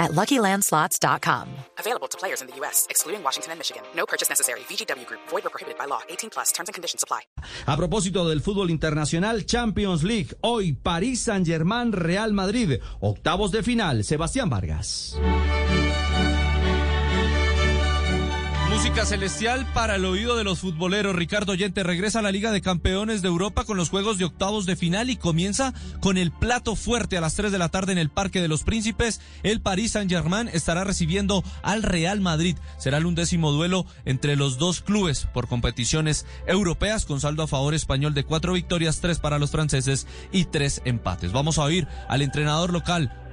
at LuckyLandSlots.com. Available to players in the U.S., excluding Washington and Michigan. No purchase necessary. VGW Group. Void or prohibited by law. 18 plus. Terms and conditions apply. A propósito del fútbol internacional, Champions League. Hoy, París Saint-Germain, Real Madrid. Octavos de final. Sebastián Vargas. Música celestial para el oído de los futboleros. Ricardo Oyente regresa a la Liga de Campeones de Europa con los juegos de octavos de final y comienza con el plato fuerte a las 3 de la tarde en el Parque de los Príncipes. El Paris Saint-Germain estará recibiendo al Real Madrid. Será el undécimo duelo entre los dos clubes por competiciones europeas con saldo a favor español de cuatro victorias, tres para los franceses y tres empates. Vamos a oír al entrenador local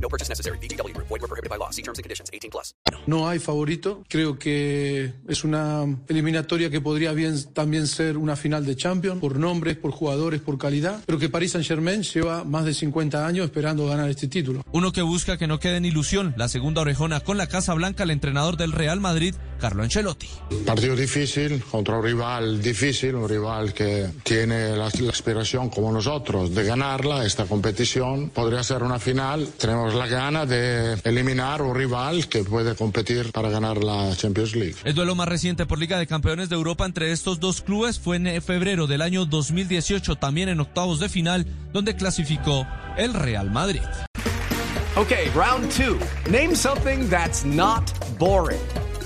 No purchase necessary. BGW. Void were prohibited by law. See terms and conditions. 18 plus. No hay favorito. Creo que es una eliminatoria que podría bien también ser una final de Champions por nombres, por jugadores, por calidad. Pero que Paris Saint Germain lleva más de 50 años esperando ganar este título. Uno que busca que no quede en ilusión. La segunda orejona con la Casa Blanca, el entrenador del Real Madrid, Carlo Ancelotti. Partido difícil contra un rival difícil, un rival que tiene la, la aspiración como nosotros de ganarla, esta competición. Podría ser una final. Tenemos la gana de eliminar un rival que puede competir para ganar la Champions League. El duelo más reciente por Liga de Campeones de Europa entre estos dos clubes fue en febrero del año 2018, también en octavos de final, donde clasificó el Real Madrid. Okay, round two. Name something that's not boring.